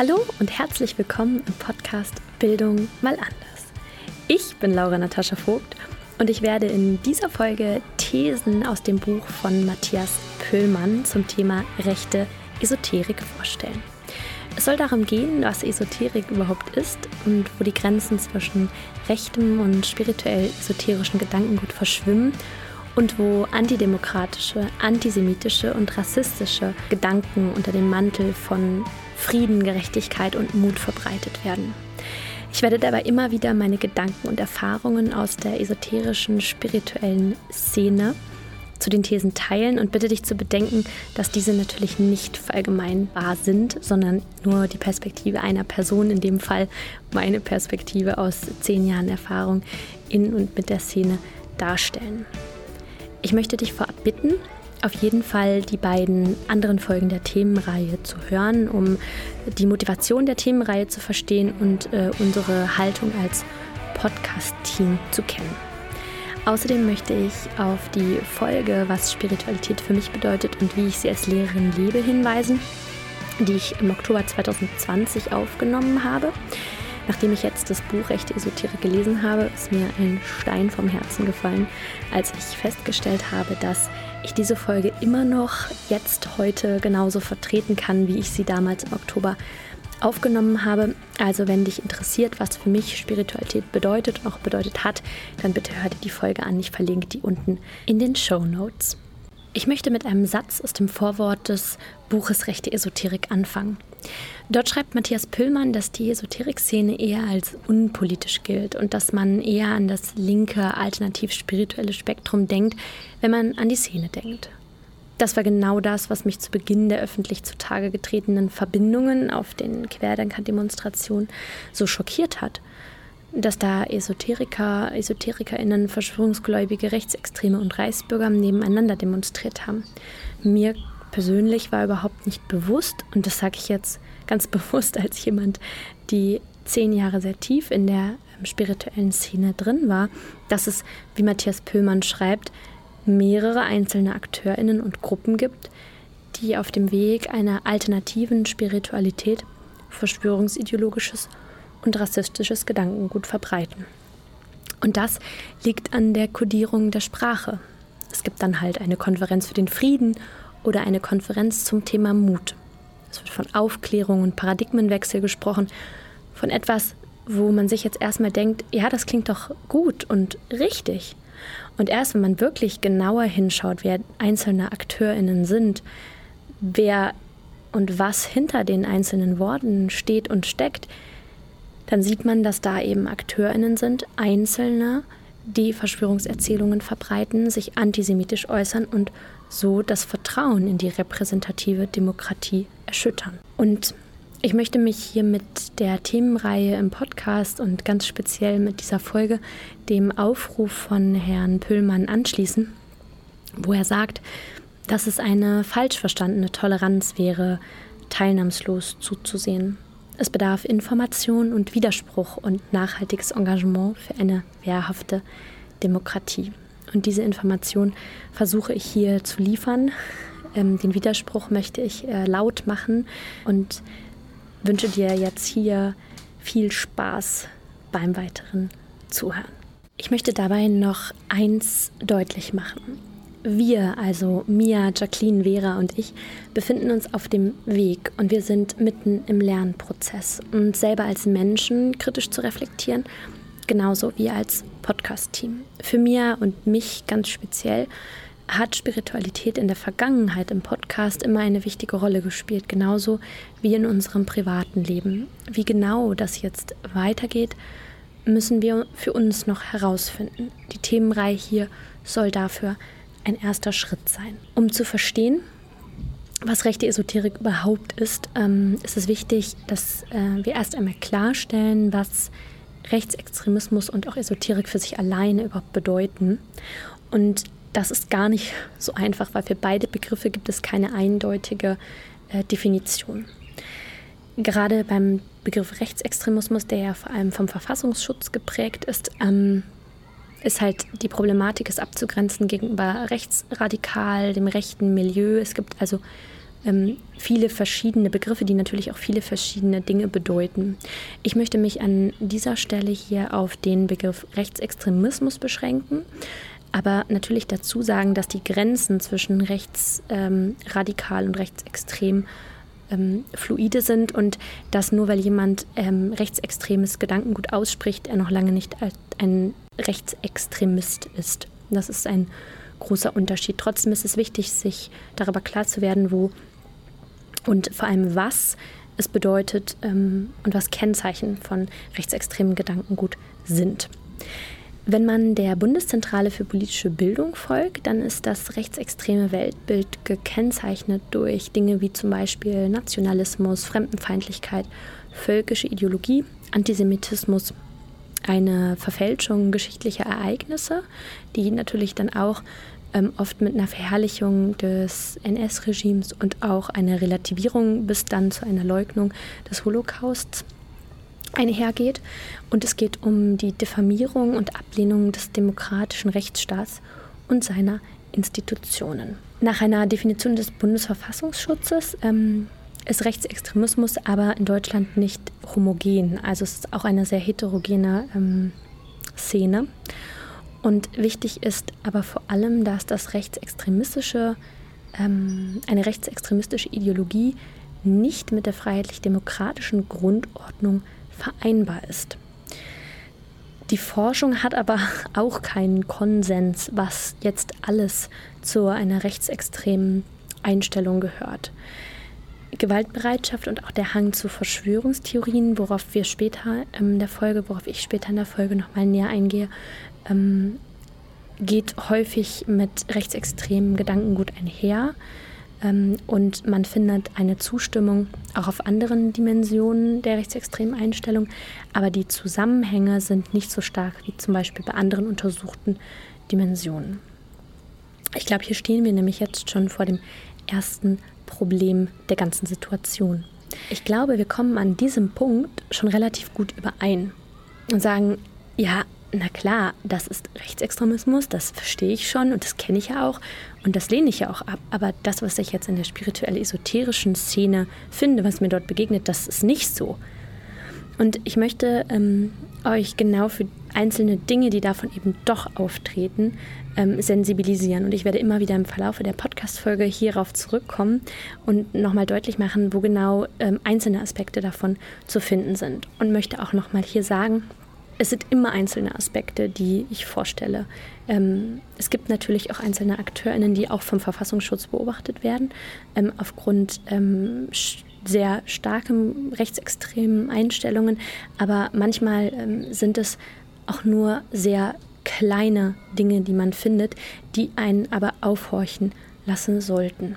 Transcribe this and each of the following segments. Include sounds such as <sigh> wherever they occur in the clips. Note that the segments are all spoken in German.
Hallo und herzlich willkommen im Podcast Bildung mal anders. Ich bin Laura Natascha Vogt und ich werde in dieser Folge Thesen aus dem Buch von Matthias Pöllmann zum Thema rechte Esoterik vorstellen. Es soll darum gehen, was Esoterik überhaupt ist und wo die Grenzen zwischen rechtem und spirituell esoterischen Gedankengut verschwimmen und wo antidemokratische, antisemitische und rassistische Gedanken unter dem Mantel von Frieden, Gerechtigkeit und Mut verbreitet werden. Ich werde dabei immer wieder meine Gedanken und Erfahrungen aus der esoterischen, spirituellen Szene zu den Thesen teilen und bitte dich zu bedenken, dass diese natürlich nicht verallgemeinbar sind, sondern nur die Perspektive einer Person, in dem Fall meine Perspektive aus zehn Jahren Erfahrung in und mit der Szene darstellen. Ich möchte dich vorab bitten, auf jeden Fall die beiden anderen Folgen der Themenreihe zu hören, um die Motivation der Themenreihe zu verstehen und äh, unsere Haltung als Podcast-Team zu kennen. Außerdem möchte ich auf die Folge, was Spiritualität für mich bedeutet und wie ich sie als Lehrerin lebe, hinweisen, die ich im Oktober 2020 aufgenommen habe. Nachdem ich jetzt das Buch Rechte Esoterik gelesen habe, ist mir ein Stein vom Herzen gefallen, als ich festgestellt habe, dass ich diese Folge immer noch jetzt heute genauso vertreten kann, wie ich sie damals im Oktober aufgenommen habe. Also wenn dich interessiert, was für mich Spiritualität bedeutet und auch bedeutet hat, dann bitte hör dir die Folge an. Ich verlinke die unten in den Show Notes. Ich möchte mit einem Satz aus dem Vorwort des Buches Rechte Esoterik anfangen. Dort schreibt Matthias Püllmann, dass die Esoterik-Szene eher als unpolitisch gilt und dass man eher an das linke, alternativ-spirituelle Spektrum denkt, wenn man an die Szene denkt. Das war genau das, was mich zu Beginn der öffentlich zutage getretenen Verbindungen auf den Querdenker-Demonstrationen so schockiert hat dass da Esoteriker, EsoterikerInnen, Verschwörungsgläubige, Rechtsextreme und Reichsbürger nebeneinander demonstriert haben. Mir persönlich war überhaupt nicht bewusst, und das sage ich jetzt ganz <laughs> bewusst als jemand, die zehn Jahre sehr tief in der ähm, spirituellen Szene drin war, dass es, wie Matthias Pöhlmann schreibt, mehrere einzelne AkteurInnen und Gruppen gibt, die auf dem Weg einer alternativen Spiritualität verschwörungsideologisches und rassistisches Gedankengut verbreiten. Und das liegt an der Kodierung der Sprache. Es gibt dann halt eine Konferenz für den Frieden oder eine Konferenz zum Thema Mut. Es wird von Aufklärung und Paradigmenwechsel gesprochen, von etwas, wo man sich jetzt erstmal denkt, ja, das klingt doch gut und richtig. Und erst wenn man wirklich genauer hinschaut, wer einzelne Akteurinnen sind, wer und was hinter den einzelnen Worten steht und steckt, dann sieht man, dass da eben Akteurinnen sind, Einzelne, die Verschwörungserzählungen verbreiten, sich antisemitisch äußern und so das Vertrauen in die repräsentative Demokratie erschüttern. Und ich möchte mich hier mit der Themenreihe im Podcast und ganz speziell mit dieser Folge dem Aufruf von Herrn Püllmann anschließen, wo er sagt, dass es eine falsch verstandene Toleranz wäre, teilnahmslos zuzusehen. Es bedarf Information und Widerspruch und nachhaltiges Engagement für eine wehrhafte Demokratie. Und diese Information versuche ich hier zu liefern. Ähm, den Widerspruch möchte ich äh, laut machen und wünsche dir jetzt hier viel Spaß beim weiteren Zuhören. Ich möchte dabei noch eins deutlich machen. Wir, also Mia, Jacqueline, Vera und ich, befinden uns auf dem Weg und wir sind mitten im Lernprozess, uns selber als Menschen kritisch zu reflektieren, genauso wie als Podcast-Team. Für Mia und mich ganz speziell hat Spiritualität in der Vergangenheit im Podcast immer eine wichtige Rolle gespielt, genauso wie in unserem privaten Leben. Wie genau das jetzt weitergeht, müssen wir für uns noch herausfinden. Die Themenreihe hier soll dafür ein erster Schritt sein. Um zu verstehen, was rechte Esoterik überhaupt ist, ähm, ist es wichtig, dass äh, wir erst einmal klarstellen, was Rechtsextremismus und auch Esoterik für sich alleine überhaupt bedeuten. Und das ist gar nicht <laughs> so einfach, weil für beide Begriffe gibt es keine eindeutige äh, Definition. Gerade beim Begriff Rechtsextremismus, der ja vor allem vom Verfassungsschutz geprägt ist, ähm, ist halt die Problematik, es abzugrenzen gegenüber rechtsradikal, dem rechten Milieu. Es gibt also ähm, viele verschiedene Begriffe, die natürlich auch viele verschiedene Dinge bedeuten. Ich möchte mich an dieser Stelle hier auf den Begriff Rechtsextremismus beschränken, aber natürlich dazu sagen, dass die Grenzen zwischen rechtsradikal ähm, und rechtsextrem ähm, fluide sind und dass nur weil jemand ähm, rechtsextremes Gedankengut ausspricht, er noch lange nicht ein Rechtsextremist ist. Das ist ein großer Unterschied. Trotzdem ist es wichtig, sich darüber klar zu werden, wo und vor allem was es bedeutet ähm, und was Kennzeichen von rechtsextremen Gedankengut sind. Wenn man der Bundeszentrale für politische Bildung folgt, dann ist das rechtsextreme Weltbild gekennzeichnet durch Dinge wie zum Beispiel Nationalismus, Fremdenfeindlichkeit, völkische Ideologie, Antisemitismus, eine Verfälschung geschichtlicher Ereignisse, die natürlich dann auch ähm, oft mit einer Verherrlichung des NS-Regimes und auch einer Relativierung bis dann zu einer Leugnung des Holocausts einhergeht. Und es geht um die Diffamierung und Ablehnung des demokratischen Rechtsstaats und seiner Institutionen. Nach einer Definition des Bundesverfassungsschutzes ähm, ist Rechtsextremismus aber in Deutschland nicht homogen. Also es ist auch eine sehr heterogene ähm, Szene. Und wichtig ist aber vor allem, dass das rechtsextremistische, ähm, eine rechtsextremistische Ideologie nicht mit der freiheitlich-demokratischen Grundordnung vereinbar ist. Die Forschung hat aber <laughs> auch keinen Konsens, was jetzt alles zu einer rechtsextremen Einstellung gehört. Gewaltbereitschaft und auch der Hang zu Verschwörungstheorien, worauf wir später in der Folge, worauf ich später in der Folge nochmal näher eingehe, ähm, geht häufig mit rechtsextremem Gedankengut einher. Ähm, und man findet eine Zustimmung auch auf anderen Dimensionen der rechtsextremen Einstellung. Aber die Zusammenhänge sind nicht so stark wie zum Beispiel bei anderen untersuchten Dimensionen. Ich glaube, hier stehen wir nämlich jetzt schon vor dem ersten Problem der ganzen Situation. Ich glaube, wir kommen an diesem Punkt schon relativ gut überein und sagen, ja, na klar, das ist Rechtsextremismus, das verstehe ich schon und das kenne ich ja auch und das lehne ich ja auch ab. Aber das, was ich jetzt in der spirituell-esoterischen Szene finde, was mir dort begegnet, das ist nicht so. Und ich möchte ähm, euch genau für einzelne Dinge, die davon eben doch auftreten, ähm, sensibilisieren. Und ich werde immer wieder im Verlauf der Podcast-Folge hierauf zurückkommen und nochmal deutlich machen, wo genau ähm, einzelne Aspekte davon zu finden sind. Und möchte auch nochmal hier sagen, es sind immer einzelne Aspekte, die ich vorstelle. Ähm, es gibt natürlich auch einzelne AkteurInnen, die auch vom Verfassungsschutz beobachtet werden, ähm, aufgrund ähm, sehr starken rechtsextremen Einstellungen. Aber manchmal ähm, sind es auch nur sehr kleine Dinge, die man findet, die einen aber aufhorchen lassen sollten.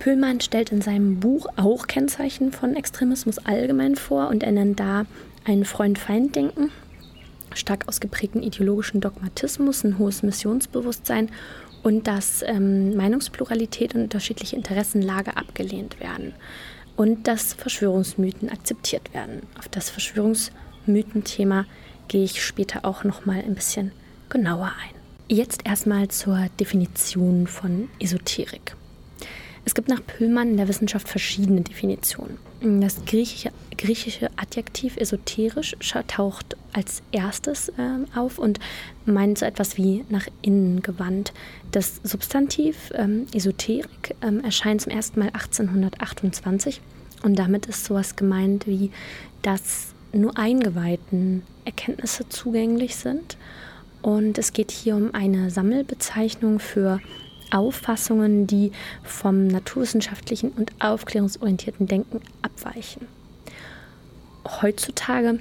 Pöhlmann stellt in seinem Buch auch Kennzeichen von Extremismus allgemein vor und er nennt da ein Freund-Feind-Denken, stark ausgeprägten ideologischen Dogmatismus, ein hohes Missionsbewusstsein und dass ähm, Meinungspluralität und unterschiedliche Interessenlage abgelehnt werden und dass Verschwörungsmythen akzeptiert werden. Auf das Verschwörungsmythenthema gehe ich später auch noch mal ein bisschen genauer ein. Jetzt erstmal zur Definition von Esoterik. Es gibt nach Pöhlmann in der Wissenschaft verschiedene Definitionen. Das griechische, griechische Adjektiv esoterisch taucht als erstes äh, auf und meint so etwas wie nach innen gewandt. Das Substantiv ähm, Esoterik ähm, erscheint zum ersten Mal 1828 und damit ist sowas gemeint wie, dass nur Eingeweihten Erkenntnisse zugänglich sind. Und es geht hier um eine Sammelbezeichnung für Auffassungen, die vom naturwissenschaftlichen und aufklärungsorientierten Denken abweichen. Heutzutage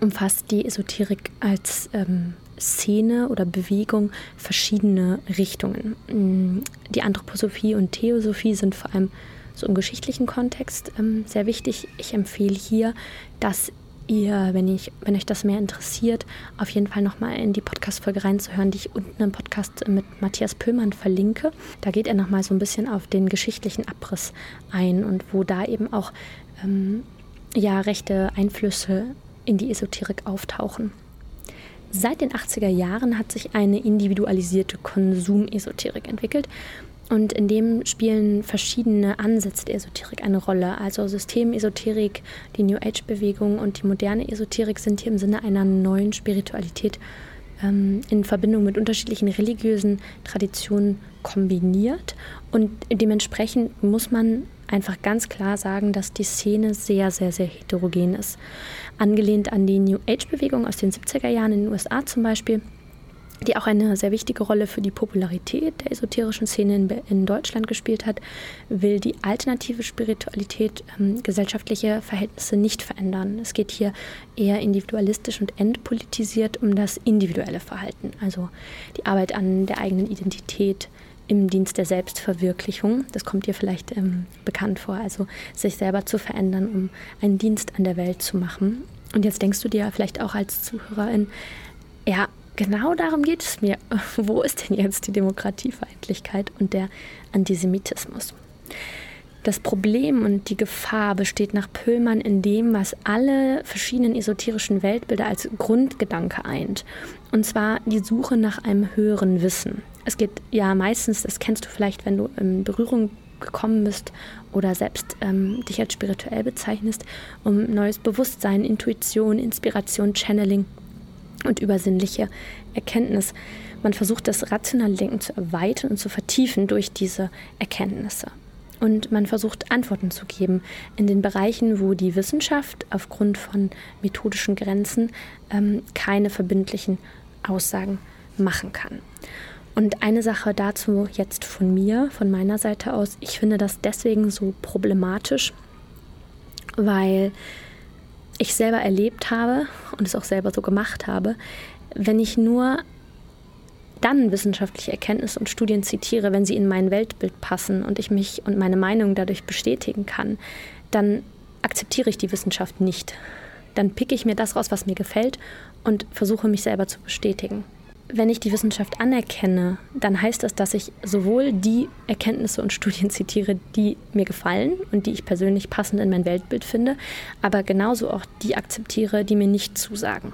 umfasst die Esoterik als ähm, Szene oder Bewegung verschiedene Richtungen. Mm, die Anthroposophie und Theosophie sind vor allem so im geschichtlichen Kontext ähm, sehr wichtig. Ich empfehle hier, dass ihr, wenn, ich, wenn euch das mehr interessiert, auf jeden Fall nochmal in die Podcast-Folge reinzuhören, die ich unten im Podcast mit Matthias Pöllmann verlinke. Da geht er nochmal so ein bisschen auf den geschichtlichen Abriss ein und wo da eben auch ähm, ja, rechte Einflüsse in die Esoterik auftauchen. Seit den 80er Jahren hat sich eine individualisierte Konsumesoterik entwickelt. Und in dem spielen verschiedene Ansätze der Esoterik eine Rolle. Also Systemesoterik, die New Age-Bewegung und die moderne Esoterik sind hier im Sinne einer neuen Spiritualität ähm, in Verbindung mit unterschiedlichen religiösen Traditionen kombiniert. Und dementsprechend muss man einfach ganz klar sagen, dass die Szene sehr, sehr, sehr heterogen ist. Angelehnt an die New Age-Bewegung aus den 70er Jahren in den USA zum Beispiel die auch eine sehr wichtige Rolle für die Popularität der esoterischen Szene in, in Deutschland gespielt hat, will die alternative Spiritualität ähm, gesellschaftliche Verhältnisse nicht verändern. Es geht hier eher individualistisch und entpolitisiert um das individuelle Verhalten, also die Arbeit an der eigenen Identität im Dienst der Selbstverwirklichung. Das kommt dir vielleicht ähm, bekannt vor, also sich selber zu verändern, um einen Dienst an der Welt zu machen. Und jetzt denkst du dir vielleicht auch als Zuhörerin, ja, genau darum geht es mir. <laughs> Wo ist denn jetzt die Demokratiefeindlichkeit und der Antisemitismus? Das Problem und die Gefahr besteht nach Pöllmann in dem, was alle verschiedenen esoterischen Weltbilder als Grundgedanke eint. Und zwar die Suche nach einem höheren Wissen. Es geht ja meistens, das kennst du vielleicht, wenn du in Berührung gekommen bist oder selbst ähm, dich als spirituell bezeichnest, um neues Bewusstsein, Intuition, Inspiration, Channeling und übersinnliche Erkenntnis. Man versucht das rationale Denken zu erweitern und zu vertiefen durch diese Erkenntnisse. Und man versucht Antworten zu geben in den Bereichen, wo die Wissenschaft aufgrund von methodischen Grenzen ähm, keine verbindlichen Aussagen machen kann. Und eine Sache dazu jetzt von mir, von meiner Seite aus, ich finde das deswegen so problematisch, weil ich selber erlebt habe und es auch selber so gemacht habe, wenn ich nur dann wissenschaftliche Erkenntnisse und Studien zitiere, wenn sie in mein Weltbild passen und ich mich und meine Meinung dadurch bestätigen kann, dann akzeptiere ich die Wissenschaft nicht. Dann picke ich mir das raus, was mir gefällt und versuche mich selber zu bestätigen wenn ich die Wissenschaft anerkenne, dann heißt das, dass ich sowohl die Erkenntnisse und Studien zitiere, die mir gefallen und die ich persönlich passend in mein Weltbild finde, aber genauso auch die akzeptiere, die mir nicht zusagen.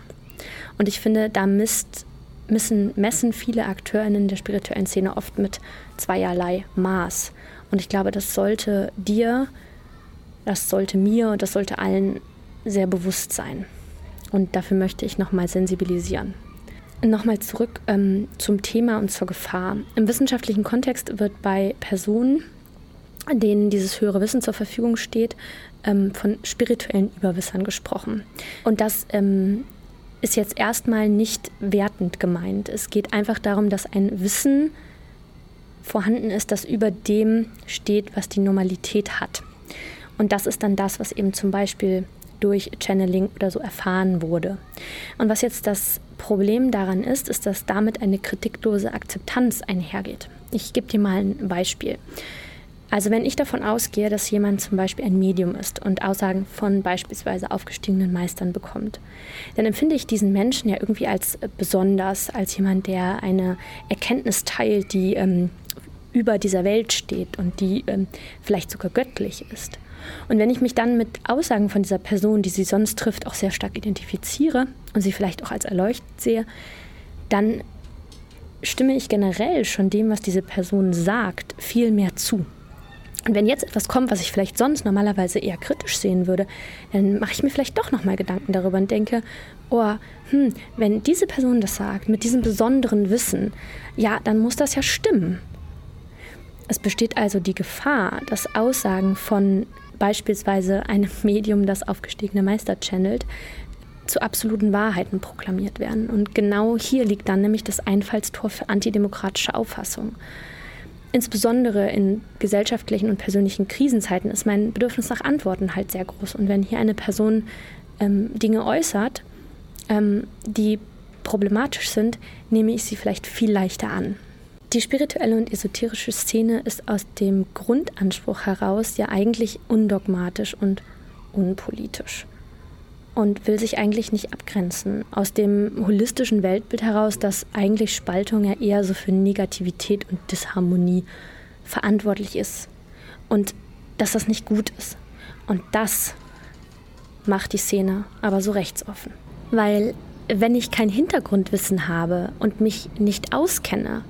Und ich finde, da misst, müssen, messen viele AkteurInnen der spirituellen Szene oft mit zweierlei Maß. Und ich glaube, das sollte dir, das sollte mir und das sollte allen sehr bewusst sein. Und dafür möchte ich nochmal sensibilisieren. Nochmal zurück ähm, zum Thema und zur Gefahr. Im wissenschaftlichen Kontext wird bei Personen, denen dieses höhere Wissen zur Verfügung steht, ähm, von spirituellen Überwissern gesprochen. Und das ähm, ist jetzt erstmal nicht wertend gemeint. Es geht einfach darum, dass ein Wissen vorhanden ist, das über dem steht, was die Normalität hat. Und das ist dann das, was eben zum Beispiel durch Channeling oder so erfahren wurde. Und was jetzt das Problem daran ist, ist, dass damit eine kritiklose Akzeptanz einhergeht. Ich gebe dir mal ein Beispiel. Also wenn ich davon ausgehe, dass jemand zum Beispiel ein Medium ist und Aussagen von beispielsweise aufgestiegenen Meistern bekommt, dann empfinde ich diesen Menschen ja irgendwie als besonders, als jemand, der eine Erkenntnis teilt, die ähm, über dieser Welt steht und die ähm, vielleicht sogar göttlich ist. Und wenn ich mich dann mit Aussagen von dieser Person, die sie sonst trifft, auch sehr stark identifiziere und sie vielleicht auch als erleuchtet sehe, dann stimme ich generell schon dem, was diese Person sagt, viel mehr zu. Und wenn jetzt etwas kommt, was ich vielleicht sonst normalerweise eher kritisch sehen würde, dann mache ich mir vielleicht doch nochmal Gedanken darüber und denke, oh, hm, wenn diese Person das sagt, mit diesem besonderen Wissen, ja, dann muss das ja stimmen. Es besteht also die Gefahr, dass Aussagen von beispielsweise einem <laughs> Medium, das aufgestiegene Meister channelt, zu absoluten Wahrheiten proklamiert werden. Und genau hier liegt dann nämlich das Einfallstor für antidemokratische Auffassung. Insbesondere in gesellschaftlichen und persönlichen Krisenzeiten ist mein Bedürfnis nach Antworten halt sehr groß. Und wenn hier eine Person ähm, Dinge äußert, ähm, die problematisch sind, nehme ich sie vielleicht viel leichter an. Die spirituelle und esoterische Szene ist aus dem Grundanspruch heraus ja eigentlich undogmatisch und unpolitisch und will sich eigentlich nicht abgrenzen. Aus dem holistischen Weltbild heraus, dass eigentlich Spaltung ja eher so für Negativität und Disharmonie verantwortlich ist und dass das nicht gut ist. Und das macht die Szene aber so rechtsoffen. Weil wenn ich kein Hintergrundwissen habe und mich nicht auskenne,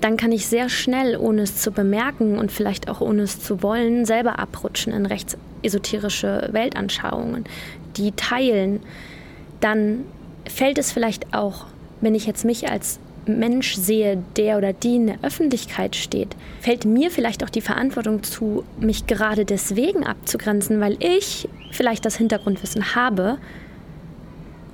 dann kann ich sehr schnell, ohne es zu bemerken und vielleicht auch ohne es zu wollen, selber abrutschen in rechtsesoterische Weltanschauungen, die teilen. Dann fällt es vielleicht auch, wenn ich jetzt mich als Mensch sehe, der oder die in der Öffentlichkeit steht, fällt mir vielleicht auch die Verantwortung zu, mich gerade deswegen abzugrenzen, weil ich vielleicht das Hintergrundwissen habe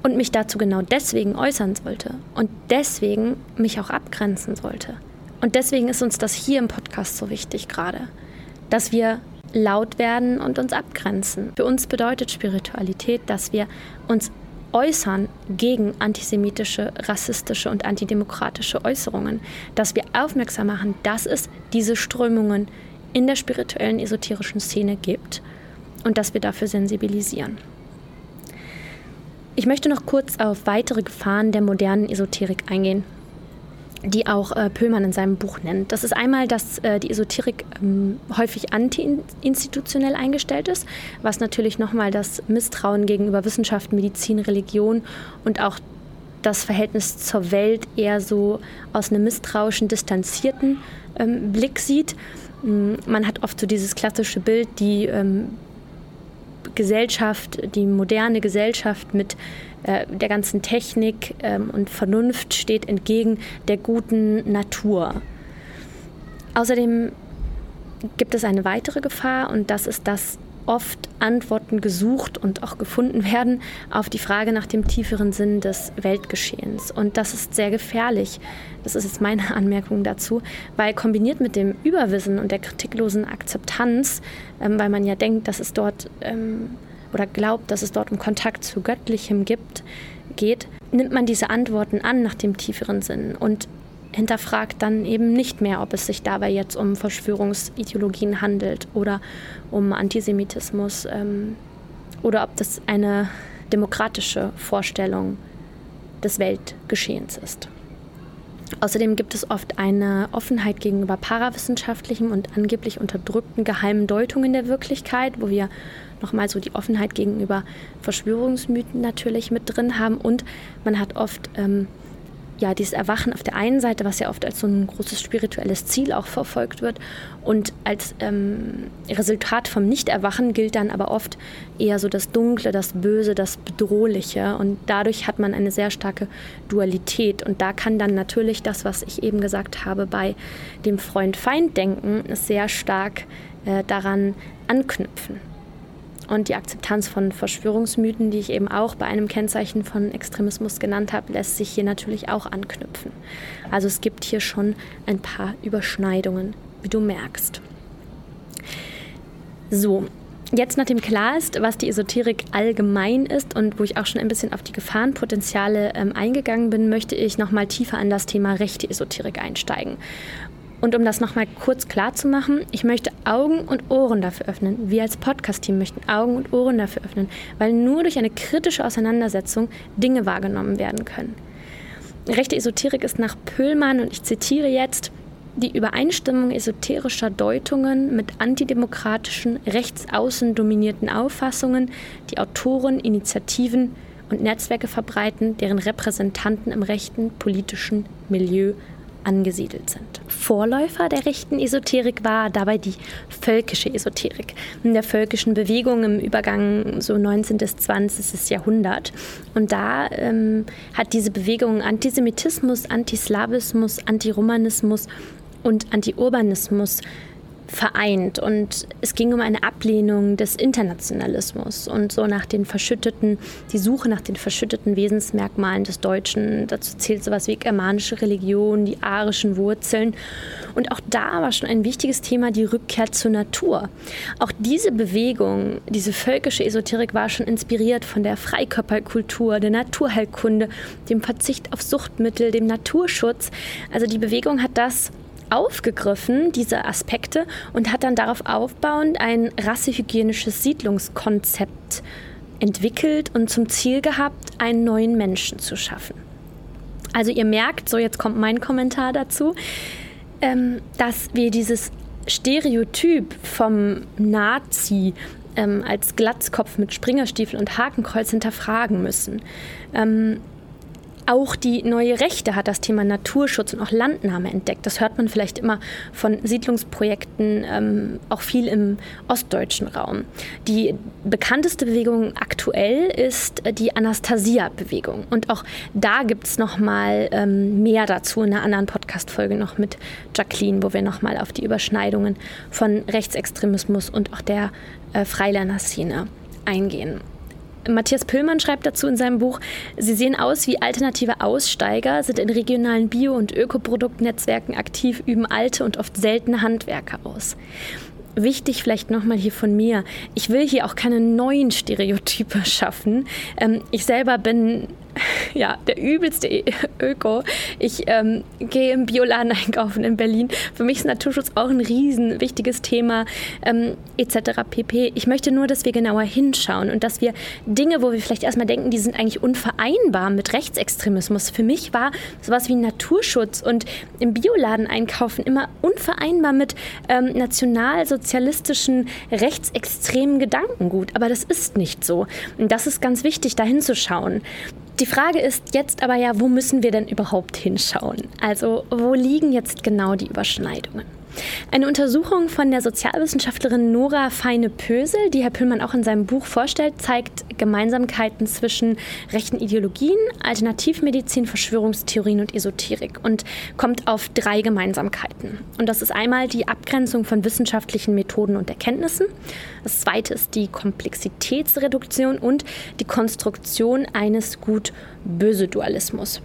und mich dazu genau deswegen äußern sollte und deswegen mich auch abgrenzen sollte. Und deswegen ist uns das hier im Podcast so wichtig gerade, dass wir laut werden und uns abgrenzen. Für uns bedeutet Spiritualität, dass wir uns äußern gegen antisemitische, rassistische und antidemokratische Äußerungen, dass wir aufmerksam machen, dass es diese Strömungen in der spirituellen, esoterischen Szene gibt und dass wir dafür sensibilisieren. Ich möchte noch kurz auf weitere Gefahren der modernen Esoterik eingehen die auch äh, Pöhlmann in seinem Buch nennt. Das ist einmal, dass äh, die Esoterik ähm, häufig anti-institutionell eingestellt ist, was natürlich nochmal das Misstrauen gegenüber Wissenschaft, Medizin, Religion und auch das Verhältnis zur Welt eher so aus einem misstrauischen, distanzierten ähm, Blick sieht. Mm, man hat oft so dieses klassische Bild, die ähm, Gesellschaft, die moderne Gesellschaft mit äh, der ganzen Technik ähm, und Vernunft steht entgegen der guten Natur. Außerdem gibt es eine weitere Gefahr und das ist, dass oft Antworten gesucht und auch gefunden werden auf die Frage nach dem tieferen Sinn des Weltgeschehens. Und das ist sehr gefährlich. Das ist jetzt meine <laughs> Anmerkung dazu, weil kombiniert mit dem Überwissen und der kritiklosen Akzeptanz, ähm, weil man ja denkt, dass es dort ähm, oder glaubt, dass es dort um Kontakt zu Göttlichem gibt, geht, nimmt man diese Antworten an nach dem tieferen Sinn und hinterfragt dann eben nicht mehr, ob es sich dabei jetzt um Verschwörungsideologien handelt oder um Antisemitismus ähm, oder ob das eine demokratische Vorstellung des Weltgeschehens ist. Außerdem gibt es oft eine Offenheit gegenüber parawissenschaftlichen und angeblich unterdrückten geheimen Deutungen der Wirklichkeit, wo wir nochmal so die Offenheit gegenüber Verschwörungsmythen natürlich mit drin haben. Und man hat oft ähm, ja, dieses Erwachen auf der einen Seite, was ja oft als so ein großes spirituelles Ziel auch verfolgt wird. Und als ähm, Resultat vom Nichterwachen gilt dann aber oft eher so das Dunkle, das Böse, das Bedrohliche. Und dadurch hat man eine sehr starke Dualität. Und da kann dann natürlich das, was ich eben gesagt habe, bei dem Freund-Feind-Denken sehr stark äh, daran anknüpfen. Und die Akzeptanz von Verschwörungsmythen, die ich eben auch bei einem Kennzeichen von Extremismus genannt habe, lässt sich hier natürlich auch anknüpfen. Also es gibt hier schon ein paar Überschneidungen, wie du merkst. So, jetzt nachdem klar ist, was die Esoterik allgemein ist und wo ich auch schon ein bisschen auf die Gefahrenpotenziale ähm, eingegangen bin, möchte ich nochmal tiefer an das Thema rechte Esoterik einsteigen. Und um das nochmal kurz klar zu machen, ich möchte Augen und Ohren dafür öffnen. Wir als Podcast-Team möchten Augen und Ohren dafür öffnen, weil nur durch eine kritische Auseinandersetzung Dinge wahrgenommen werden können. Rechte Esoterik ist nach Pöhlmann, und ich zitiere jetzt, die Übereinstimmung esoterischer Deutungen mit antidemokratischen, rechtsaußen dominierten Auffassungen, die Autoren, Initiativen und Netzwerke verbreiten, deren Repräsentanten im rechten politischen Milieu angesiedelt sind. Vorläufer der rechten Esoterik war dabei die völkische Esoterik, in der völkischen Bewegung im Übergang so 19. bis 20. Jahrhundert. Und da ähm, hat diese Bewegung Antisemitismus, Antislawismus, Antiromanismus und Antiurbanismus vereint. Und es ging um eine Ablehnung des Internationalismus und so nach den verschütteten, die Suche nach den verschütteten Wesensmerkmalen des Deutschen. Dazu zählt sowas wie germanische Religion, die arischen Wurzeln. Und auch da war schon ein wichtiges Thema die Rückkehr zur Natur. Auch diese Bewegung, diese völkische Esoterik war schon inspiriert von der Freikörperkultur, der Naturheilkunde, dem Verzicht auf Suchtmittel, dem Naturschutz. Also die Bewegung hat das aufgegriffen, diese Aspekte, und hat dann darauf aufbauend ein rassehygienisches Siedlungskonzept entwickelt und zum Ziel gehabt, einen neuen Menschen zu schaffen. Also ihr merkt, so jetzt kommt mein Kommentar dazu, ähm, dass wir dieses Stereotyp vom Nazi ähm, als Glatzkopf mit Springerstiefel und Hakenkreuz hinterfragen müssen. Ähm, Auch die neue Rechte hat das Thema Naturschutz und auch Landnahme entdeckt. Das hört man vielleicht immer von Siedlungsprojekten, ähm, auch viel im ostdeutschen Raum. Die bekannteste Bewegung aktuell ist die Anastasia-Bewegung. Und auch da gibt es nochmal ähm, mehr dazu in einer anderen Podcast-Folge noch mit Jacqueline, wo wir nochmal auf die Überschneidungen von Rechtsextremismus und auch der äh, Freilerner-Szene eingehen. Matthias Pöllmann schreibt dazu in seinem Buch, sie sehen aus wie alternative Aussteiger, sind in regionalen Bio- und Ökoproduktnetzwerken aktiv, üben alte und oft seltene Handwerker aus. Wichtig vielleicht nochmal hier von mir. Ich will hier auch keine neuen Stereotype schaffen. Ähm, ich selber bin <laughs> ja, der übelste e- <laughs> Öko. Ich ähm, gehe im Bioladen <laughs> einkaufen in Berlin. Für mich ist Naturschutz auch ein riesen wichtiges Thema, ähm, etc. pp. Ich möchte nur, dass wir genauer hinschauen und dass wir Dinge, wo wir vielleicht erstmal denken, die sind eigentlich unvereinbar mit Rechtsextremismus. Für mich war sowas wie Naturschutz und im Bioladen einkaufen immer unvereinbar mit ähm, nationalsozialistischen, rechtsextremen Gedankengut. Aber das ist nicht so. Und das ist ganz wichtig, da hinzuschauen. Die Frage ist jetzt aber ja, wo müssen wir denn überhaupt hinschauen? Also wo liegen jetzt genau die Überschneidungen? Eine Untersuchung von der Sozialwissenschaftlerin Nora Feine-Pösel, die Herr Püllmann auch in seinem Buch vorstellt, zeigt Gemeinsamkeiten zwischen rechten Ideologien, Alternativmedizin, Verschwörungstheorien und Esoterik und kommt auf drei Gemeinsamkeiten. Und das ist einmal die Abgrenzung von wissenschaftlichen Methoden und Erkenntnissen, das zweite ist die Komplexitätsreduktion und die Konstruktion eines Gut-Böse-Dualismus.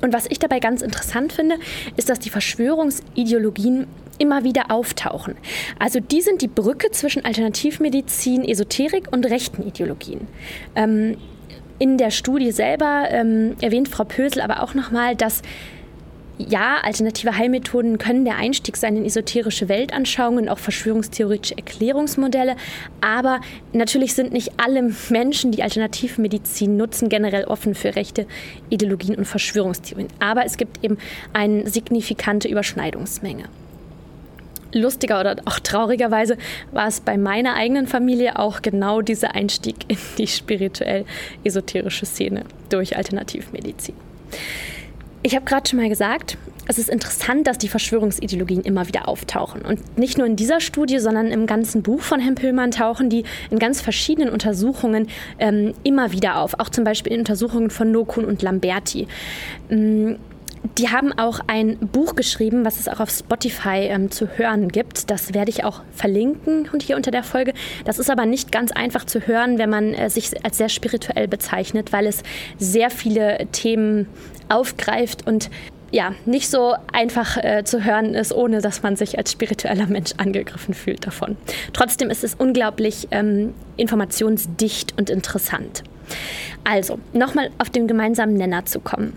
Und was ich dabei ganz interessant finde, ist, dass die Verschwörungsideologien immer wieder auftauchen. Also die sind die Brücke zwischen Alternativmedizin, Esoterik und rechten Ideologien. Ähm, in der Studie selber ähm, erwähnt Frau Pösel aber auch nochmal, dass ja, alternative Heilmethoden können der Einstieg sein in esoterische Weltanschauungen auch verschwörungstheoretische Erklärungsmodelle. Aber natürlich sind nicht alle Menschen, die Alternativmedizin nutzen, generell offen für rechte Ideologien und Verschwörungstheorien. Aber es gibt eben eine signifikante Überschneidungsmenge. Lustiger oder auch traurigerweise war es bei meiner eigenen Familie auch genau dieser Einstieg in die spirituell-esoterische Szene durch Alternativmedizin. Ich habe gerade schon mal gesagt, es ist interessant, dass die Verschwörungsideologien immer wieder auftauchen. Und nicht nur in dieser Studie, sondern im ganzen Buch von Herrn Pillmann tauchen die in ganz verschiedenen Untersuchungen ähm, immer wieder auf. Auch zum Beispiel in Untersuchungen von Nokun und Lamberti. Ähm, die haben auch ein Buch geschrieben, was es auch auf Spotify ähm, zu hören gibt. Das werde ich auch verlinken und hier unter der Folge. Das ist aber nicht ganz einfach zu hören, wenn man äh, sich als sehr spirituell bezeichnet, weil es sehr viele Themen aufgreift und ja, nicht so einfach äh, zu hören ist, ohne dass man sich als spiritueller Mensch angegriffen fühlt davon. Trotzdem ist es unglaublich ähm, informationsdicht und interessant. Also, nochmal auf den gemeinsamen Nenner zu kommen.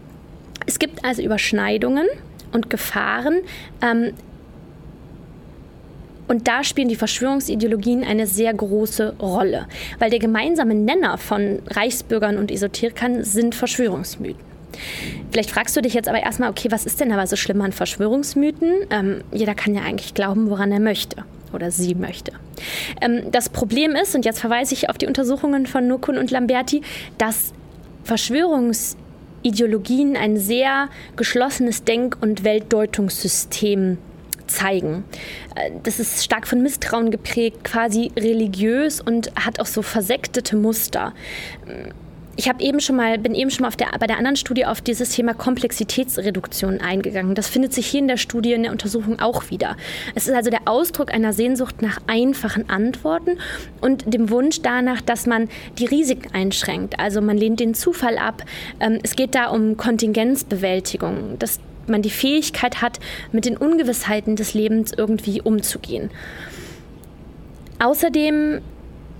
Es gibt also Überschneidungen und Gefahren. Ähm, und da spielen die Verschwörungsideologien eine sehr große Rolle, weil der gemeinsame Nenner von Reichsbürgern und Esoterikern sind Verschwörungsmythen. Vielleicht fragst du dich jetzt aber erstmal, okay, was ist denn aber so schlimm an Verschwörungsmythen? Ähm, jeder kann ja eigentlich glauben, woran er möchte oder sie möchte. Ähm, das Problem ist, und jetzt verweise ich auf die Untersuchungen von Nukun und Lamberti, dass Verschwörungsideologien ein sehr geschlossenes Denk- und Weltdeutungssystem zeigen. Äh, das ist stark von Misstrauen geprägt, quasi religiös und hat auch so versektete Muster ich habe eben schon mal, bin eben schon mal der, bei der anderen Studie auf dieses Thema Komplexitätsreduktion eingegangen. Das findet sich hier in der Studie, in der Untersuchung auch wieder. Es ist also der Ausdruck einer Sehnsucht nach einfachen Antworten und dem Wunsch danach, dass man die Risiken einschränkt. Also man lehnt den Zufall ab. Ähm, es geht da um Kontingenzbewältigung, dass man die Fähigkeit hat, mit den Ungewissheiten des Lebens irgendwie umzugehen. Außerdem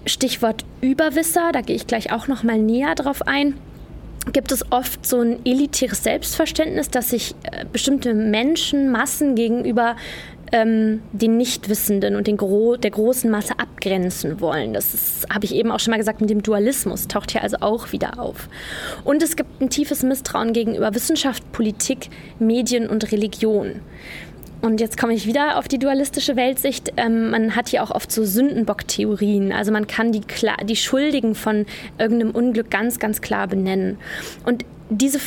Stichwort Überwisser, da gehe ich gleich auch noch mal näher drauf ein gibt es oft so ein elitäres Selbstverständnis, dass sich äh, bestimmte Menschen, Massen gegenüber ähm, den Nichtwissenden und den Gro der großen Masse abgrenzen wollen. Das habe ich eben auch schon mal gesagt mit dem Dualismus, taucht hier also auch wieder auf. Und es gibt ein tiefes Misstrauen gegenüber Wissenschaft, Politik, Medien und Religion. Und jetzt komme ich wieder auf die dualistische Weltsicht. Ähm, man hat hier auch oft so Sündenbock-Theorien. Also man kann die, die Schuldigen von irgendeinem Unglück ganz, ganz klar benennen. Und diese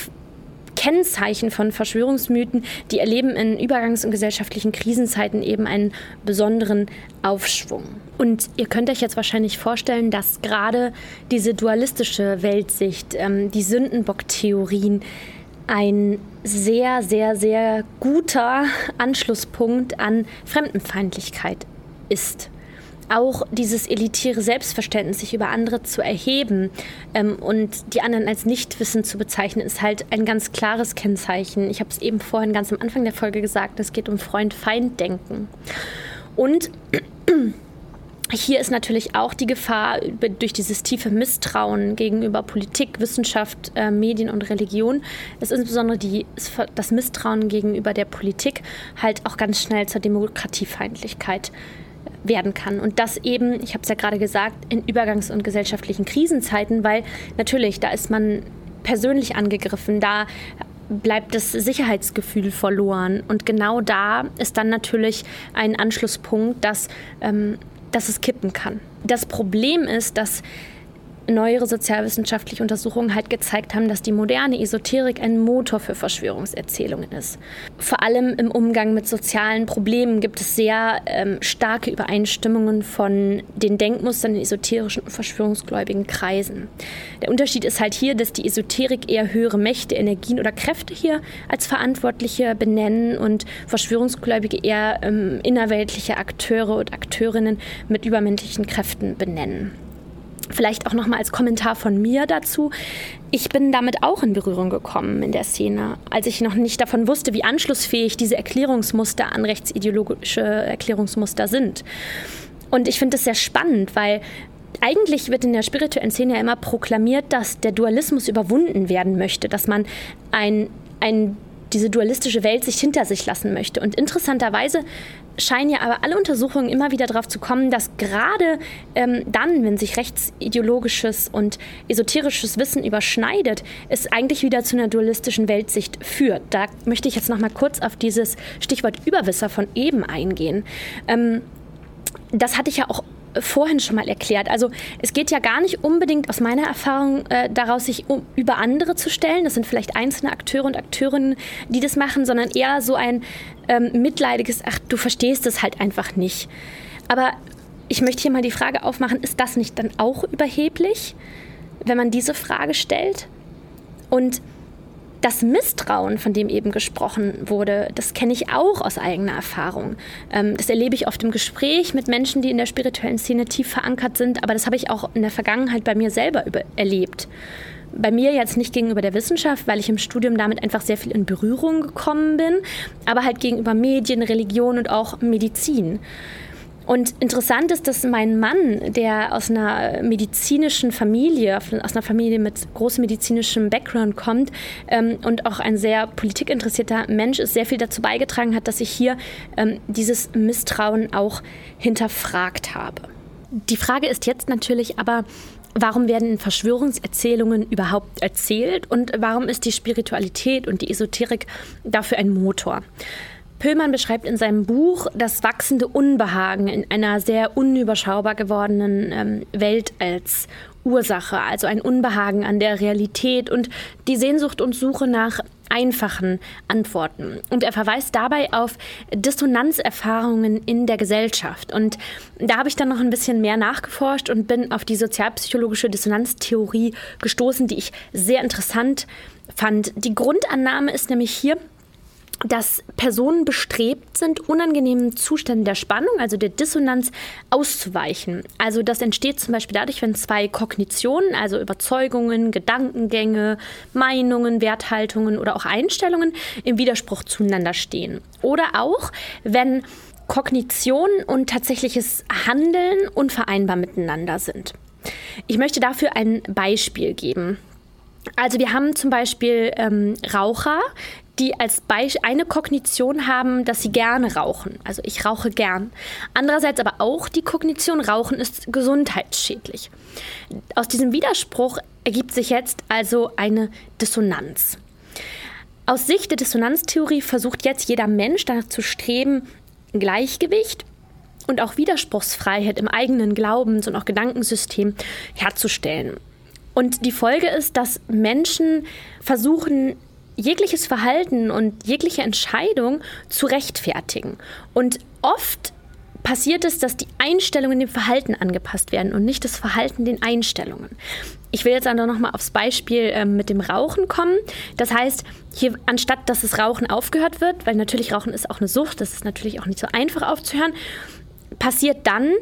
Kennzeichen von Verschwörungsmythen, die erleben in Übergangs- und gesellschaftlichen Krisenzeiten eben einen besonderen Aufschwung. Und ihr könnt euch jetzt wahrscheinlich vorstellen, dass gerade diese dualistische Weltsicht, ähm, die Sündenbock-Theorien, ein sehr, sehr, sehr guter Anschlusspunkt an Fremdenfeindlichkeit ist auch dieses elitäre Selbstverständnis, sich über andere zu erheben ähm, und die anderen als Nichtwissen zu bezeichnen, ist halt ein ganz klares Kennzeichen. Ich habe es eben vorhin ganz am Anfang der Folge gesagt, es geht um Freund-Feind-Denken. Und hier ist natürlich auch die Gefahr durch dieses tiefe Misstrauen gegenüber Politik, Wissenschaft, äh, Medien und Religion, ist insbesondere die, das Misstrauen gegenüber der Politik halt auch ganz schnell zur Demokratiefeindlichkeit werden kann. Und das eben, ich habe es ja gerade gesagt, in Übergangs- und gesellschaftlichen Krisenzeiten, weil natürlich, da ist man persönlich angegriffen, da bleibt das Sicherheitsgefühl verloren. Und genau da ist dann natürlich ein Anschlusspunkt, dass, ähm, dass es kippen kann. Das Problem ist, dass neuere sozialwissenschaftliche Untersuchungen halt gezeigt haben, dass die moderne Esoterik ein Motor für Verschwörungserzählungen ist. Vor allem im Umgang mit sozialen Problemen gibt es sehr ähm, starke Übereinstimmungen von den Denkmustern in esoterischen und verschwörungsgläubigen Kreisen. Der Unterschied ist halt hier, dass die Esoterik eher höhere Mächte, Energien oder Kräfte hier als Verantwortliche benennen und Verschwörungsgläubige eher ähm, innerweltliche Akteure und Akteurinnen mit übermenschlichen Kräften benennen. Vielleicht auch nochmal als Kommentar von mir dazu. Ich bin damit auch in Berührung gekommen in der Szene, als ich noch nicht davon wusste, wie anschlussfähig diese Erklärungsmuster an rechtsideologische Erklärungsmuster sind. Und ich finde das sehr spannend, weil eigentlich wird in der spirituellen Szene ja immer proklamiert, dass der Dualismus überwunden werden möchte, dass man ein, ein diese dualistische Welt sich hinter sich lassen möchte. Und interessanterweise scheinen ja aber alle Untersuchungen immer wieder darauf zu kommen, dass gerade ähm, dann, wenn sich rechtsideologisches und esoterisches Wissen überschneidet, es eigentlich wieder zu einer dualistischen Weltsicht führt. Da möchte ich jetzt noch mal kurz auf dieses Stichwort Überwisser von eben eingehen. Ähm, das hatte ich ja auch vorhin schon mal erklärt. Also es geht ja gar nicht unbedingt aus meiner Erfahrung äh, daraus, sich um, über andere zu stellen. Das sind vielleicht einzelne Akteure und Akteurinnen, die das machen, sondern eher so ein ähm, mitleidiges, ach, du verstehst es halt einfach nicht. Aber ich möchte hier mal die Frage aufmachen, ist das nicht dann auch überheblich, wenn man diese Frage stellt? Und das Misstrauen, von dem eben gesprochen wurde, das kenne ich auch aus eigener Erfahrung. Ähm, das erlebe ich oft im Gespräch mit Menschen, die in der spirituellen Szene tief verankert sind, aber das habe ich auch in der Vergangenheit bei mir selber erlebt. Bei mir jetzt nicht gegenüber der Wissenschaft, weil ich im Studium damit einfach sehr viel in Berührung gekommen bin, aber halt gegenüber Medien, Religion und auch Medizin. Und interessant ist, dass mein Mann, der aus einer medizinischen Familie, aus einer Familie mit großem medizinischem Background kommt ähm, und auch ein sehr politikinteressierter Mensch ist, sehr viel dazu beigetragen hat, dass ich hier ähm, dieses Misstrauen auch hinterfragt habe. Die Frage ist jetzt natürlich aber, Warum werden Verschwörungserzählungen überhaupt erzählt und warum ist die Spiritualität und die Esoterik dafür ein Motor? Pöllmann beschreibt in seinem Buch das wachsende Unbehagen in einer sehr unüberschaubar gewordenen ähm, Welt als Ursache, also ein Unbehagen an der Realität und die Sehnsucht und Suche nach einfachen Antworten. Und er verweist dabei auf Dissonanzerfahrungen in der Gesellschaft. Und da habe ich dann noch ein bisschen mehr nachgeforscht und bin auf die sozialpsychologische Dissonanztheorie gestoßen, die ich sehr interessant fand. Die Grundannahme ist nämlich hier, dass Personen bestrebt sind, unangenehmen Zuständen der Spannung, also der Dissonanz, auszuweichen. Also das entsteht zum Beispiel dadurch, wenn zwei Kognitionen, also Überzeugungen, Gedankengänge, Meinungen, Werthaltungen oder auch Einstellungen im Widerspruch zueinander stehen. Oder auch, wenn Kognition und tatsächliches Handeln unvereinbar miteinander sind. Ich möchte dafür ein Beispiel geben. Also wir haben zum Beispiel ähm, Raucher, die als Beispiel eine Kognition haben, dass sie gerne rauchen. Also ich rauche gern. Andererseits aber auch die Kognition, Rauchen ist gesundheitsschädlich. Aus diesem Widerspruch ergibt sich jetzt also eine Dissonanz. Aus Sicht der Dissonanztheorie versucht jetzt jeder Mensch danach zu streben, Gleichgewicht und auch Widerspruchsfreiheit im eigenen Glaubens- und auch Gedankensystem herzustellen. Und die Folge ist, dass Menschen versuchen, jegliches Verhalten und jegliche Entscheidung zu rechtfertigen. Und oft passiert es, dass die Einstellungen dem Verhalten angepasst werden und nicht das Verhalten den Einstellungen. Ich will jetzt also nochmal aufs Beispiel äh, mit dem Rauchen kommen. Das heißt, hier anstatt dass das Rauchen aufgehört wird, weil natürlich Rauchen ist auch eine Sucht, das ist natürlich auch nicht so einfach aufzuhören, passiert dann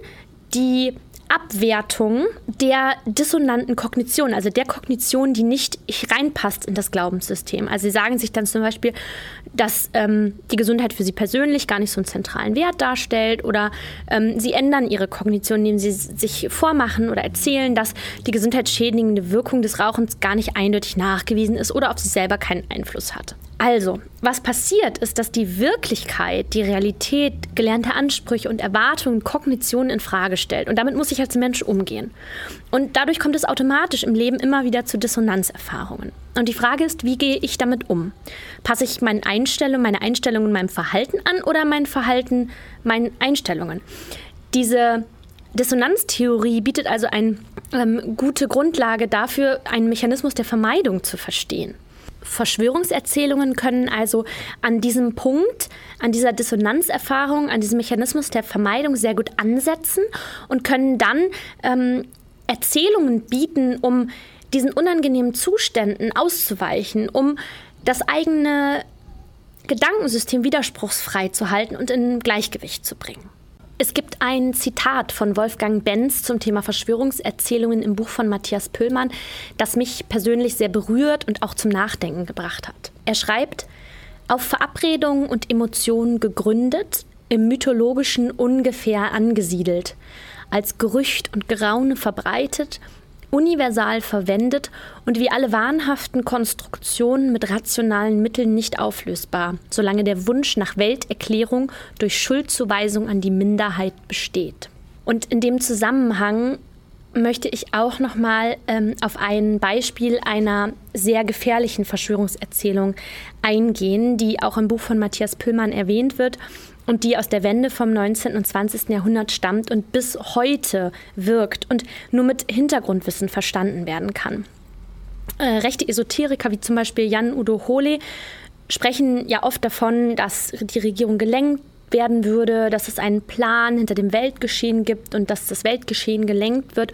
die Abwertung der dissonanten Kognition, also der Kognition, die nicht reinpasst in das Glaubenssystem. Also sie sagen sich dann zum Beispiel, dass ähm, die Gesundheit für sie persönlich gar nicht so einen zentralen Wert darstellt oder ähm, sie ändern ihre Kognition, indem sie sich vormachen oder erzählen, dass die gesundheitsschädigende Wirkung des Rauchens gar nicht eindeutig nachgewiesen ist oder auf sie selber keinen Einfluss hat. Also, was passiert, ist, dass die Wirklichkeit, die Realität, gelernte Ansprüche und Erwartungen, Kognitionen in Frage stellt. Und damit muss ich als Mensch umgehen. Und dadurch kommt es automatisch im Leben immer wieder zu Dissonanzerfahrungen. Und die Frage ist, wie gehe ich damit um? Passe ich meine Einstellung, meine Einstellungen meinem Verhalten an oder mein Verhalten meinen Einstellungen? Diese Dissonanztheorie bietet also eine ähm, gute Grundlage dafür, einen Mechanismus der Vermeidung zu verstehen. Verschwörungserzählungen können also an diesem Punkt, an dieser Dissonanzerfahrung, an diesem Mechanismus der Vermeidung sehr gut ansetzen und können dann ähm, Erzählungen bieten, um diesen unangenehmen Zuständen auszuweichen, um das eigene Gedankensystem widerspruchsfrei zu halten und in Gleichgewicht zu bringen. Es gibt ein Zitat von Wolfgang Benz zum Thema Verschwörungserzählungen im Buch von Matthias Pöllmann, das mich persönlich sehr berührt und auch zum Nachdenken gebracht hat. Er schreibt, auf Verabredungen und Emotionen gegründet, im mythologischen ungefähr angesiedelt, als Gerücht und Geraune verbreitet universal verwendet und wie alle wahnhaften Konstruktionen mit rationalen Mitteln nicht auflösbar, solange der Wunsch nach Welterklärung durch Schuldzuweisung an die Minderheit besteht. Und in dem Zusammenhang möchte ich auch noch mal ähm, auf ein Beispiel einer sehr gefährlichen Verschwörungserzählung eingehen, die auch im Buch von Matthias Püllmann erwähnt wird und die aus der Wende vom 19. und 20. Jahrhundert stammt und bis heute wirkt und nur mit Hintergrundwissen verstanden werden kann. Äh, rechte Esoteriker wie zum Beispiel Jan Udo Hole sprechen ja oft davon, dass die Regierung gelenkt werden würde, dass es einen Plan hinter dem Weltgeschehen gibt und dass das Weltgeschehen gelenkt wird.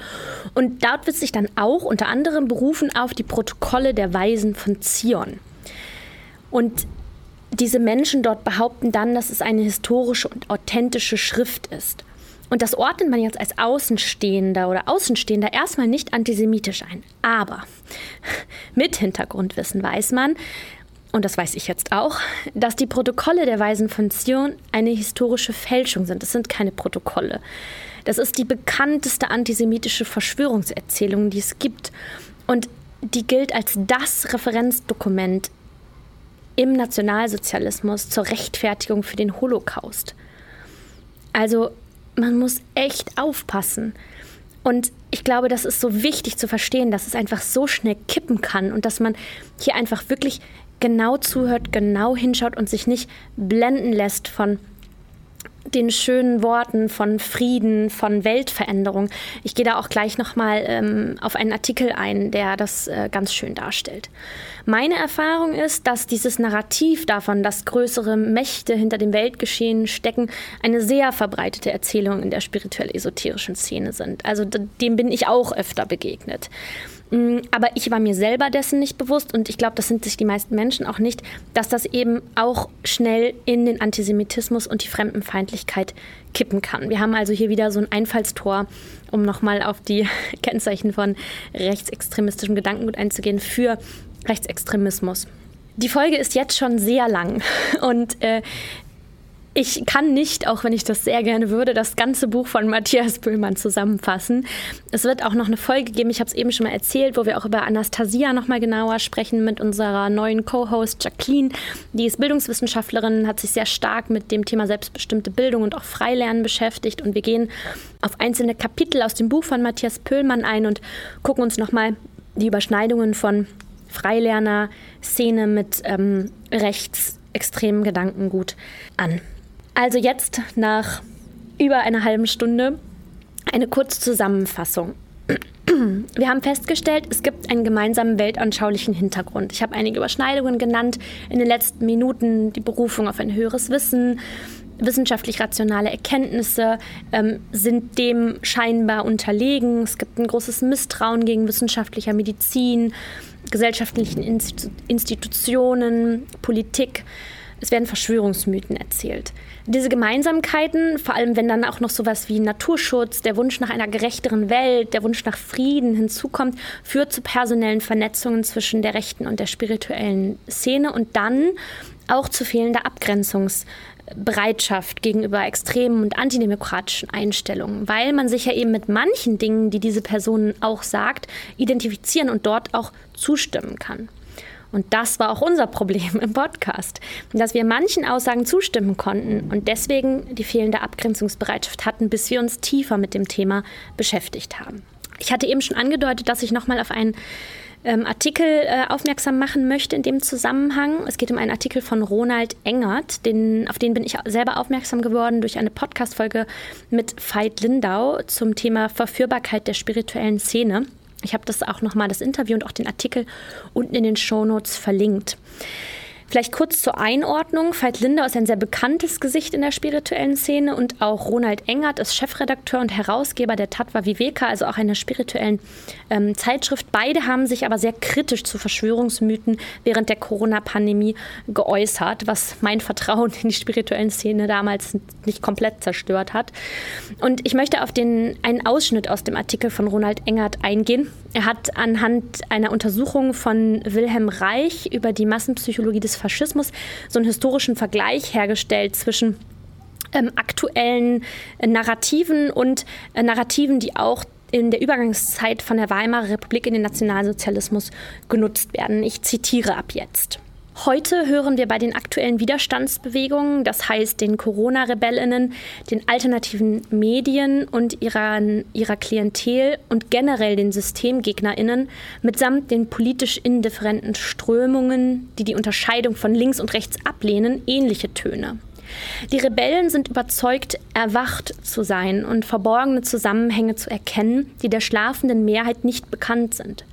Und dort wird sich dann auch unter anderem berufen auf die Protokolle der Weisen von Zion. Und diese Menschen dort behaupten dann, dass es eine historische und authentische Schrift ist. Und das ordnet man jetzt als Außenstehender oder Außenstehender erstmal nicht antisemitisch ein. Aber <laughs> mit Hintergrundwissen weiß man, und das weiß ich jetzt auch, dass die Protokolle der Weisen von Zion eine historische Fälschung sind. Das sind keine Protokolle. Das ist die bekannteste antisemitische Verschwörungserzählung, die es gibt. Und die gilt als das Referenzdokument im Nationalsozialismus zur Rechtfertigung für den Holocaust. Also man muss echt aufpassen. Und ich glaube, das ist so wichtig zu verstehen, dass es einfach so schnell kippen kann und dass man hier einfach wirklich genau zuhört, genau hinschaut und sich nicht blenden lässt von den schönen Worten von Frieden, von Weltveränderung. Ich gehe da auch gleich nochmal ähm, auf einen Artikel ein, der das äh, ganz schön darstellt. Meine Erfahrung ist, dass dieses Narrativ davon, dass größere Mächte hinter dem Weltgeschehen stecken, eine sehr verbreitete Erzählung in der spirituell-esoterischen Szene sind. Also dem bin ich auch öfter begegnet. Mm, aber ich war mir selber dessen nicht bewusst und ich glaube, das sind sich die meisten Menschen auch nicht, dass das eben auch schnell in den Antisemitismus und die Fremdenfeindlichkeit kippen kann. Wir haben also hier wieder so ein Einfallstor, um nochmal auf die <laughs> Kennzeichen von rechtsextremistischem Gedankengut einzugehen, für Rechtsextremismus. Die Folge ist jetzt schon sehr lang <laughs> und äh, ich kann nicht, auch wenn ich das sehr gerne würde, das ganze Buch von Matthias Böhlmann zusammenfassen. Es wird auch noch eine Folge geben, ich habe es eben schon mal erzählt, wo wir auch über Anastasia noch mal genauer sprechen mit unserer neuen Co-Host Jacqueline. Die ist Bildungswissenschaftlerin, hat sich sehr stark mit dem Thema selbstbestimmte Bildung und auch Freilernen beschäftigt. Und wir gehen auf einzelne Kapitel aus dem Buch von Matthias Pöhlmann ein und gucken uns noch mal die Überschneidungen von Freilerner-Szene mit ähm, rechtsextremen Gedankengut an. Also jetzt nach über einer halben Stunde eine Kurzzusammenfassung. Wir haben festgestellt, es gibt einen gemeinsamen weltanschaulichen Hintergrund. Ich habe einige Überschneidungen genannt in den letzten Minuten, die Berufung auf ein höheres Wissen, wissenschaftlich rationale Erkenntnisse ähm, sind dem scheinbar unterlegen. Es gibt ein großes Misstrauen gegen wissenschaftlicher Medizin, gesellschaftlichen Institutionen, Politik. Es werden Verschwörungsmythen erzählt. Diese Gemeinsamkeiten, vor allem wenn dann auch noch sowas wie Naturschutz, der Wunsch nach einer gerechteren Welt, der Wunsch nach Frieden hinzukommt, führt zu personellen Vernetzungen zwischen der rechten und der spirituellen Szene und dann auch zu fehlender Abgrenzungsbereitschaft gegenüber extremen und antidemokratischen Einstellungen, weil man sich ja eben mit manchen Dingen, die diese Person auch sagt, identifizieren und dort auch zustimmen kann. Und das war auch unser Problem im Podcast, dass wir manchen Aussagen zustimmen konnten und deswegen die fehlende Abgrenzungsbereitschaft hatten, bis wir uns tiefer mit dem Thema beschäftigt haben. Ich hatte eben schon angedeutet, dass ich nochmal auf einen ähm, Artikel äh, aufmerksam machen möchte in dem Zusammenhang. Es geht um einen Artikel von Ronald Engert, den, auf den bin ich selber aufmerksam geworden durch eine Podcast-Folge mit Veit Lindau zum Thema Verführbarkeit der spirituellen Szene. Ich habe das auch nochmal, das Interview und auch den Artikel unten in den Shownotes verlinkt. Vielleicht kurz zur Einordnung. Veit Lindau ist ein sehr bekanntes Gesicht in der spirituellen Szene und auch Ronald Engert ist Chefredakteur und Herausgeber der Tatva Viveka, also auch einer spirituellen ähm, Zeitschrift. Beide haben sich aber sehr kritisch zu Verschwörungsmythen während der Corona-Pandemie geäußert, was mein Vertrauen in die spirituellen Szene damals nicht komplett zerstört hat. Und ich möchte auf den, einen Ausschnitt aus dem Artikel von Ronald Engert eingehen. Er hat anhand einer Untersuchung von Wilhelm Reich über die Massenpsychologie des Faschismus so einen historischen Vergleich hergestellt zwischen ähm, aktuellen äh, Narrativen und äh, Narrativen, die auch in der Übergangszeit von der Weimarer Republik in den Nationalsozialismus genutzt werden. Ich zitiere ab jetzt. Heute hören wir bei den aktuellen Widerstandsbewegungen, das heißt den Corona-Rebellinnen, den alternativen Medien und ihrer, ihrer Klientel und generell den SystemgegnerInnen mitsamt den politisch indifferenten Strömungen, die die Unterscheidung von links und rechts ablehnen, ähnliche Töne. Die Rebellen sind überzeugt, erwacht zu sein und verborgene Zusammenhänge zu erkennen, die der schlafenden Mehrheit nicht bekannt sind.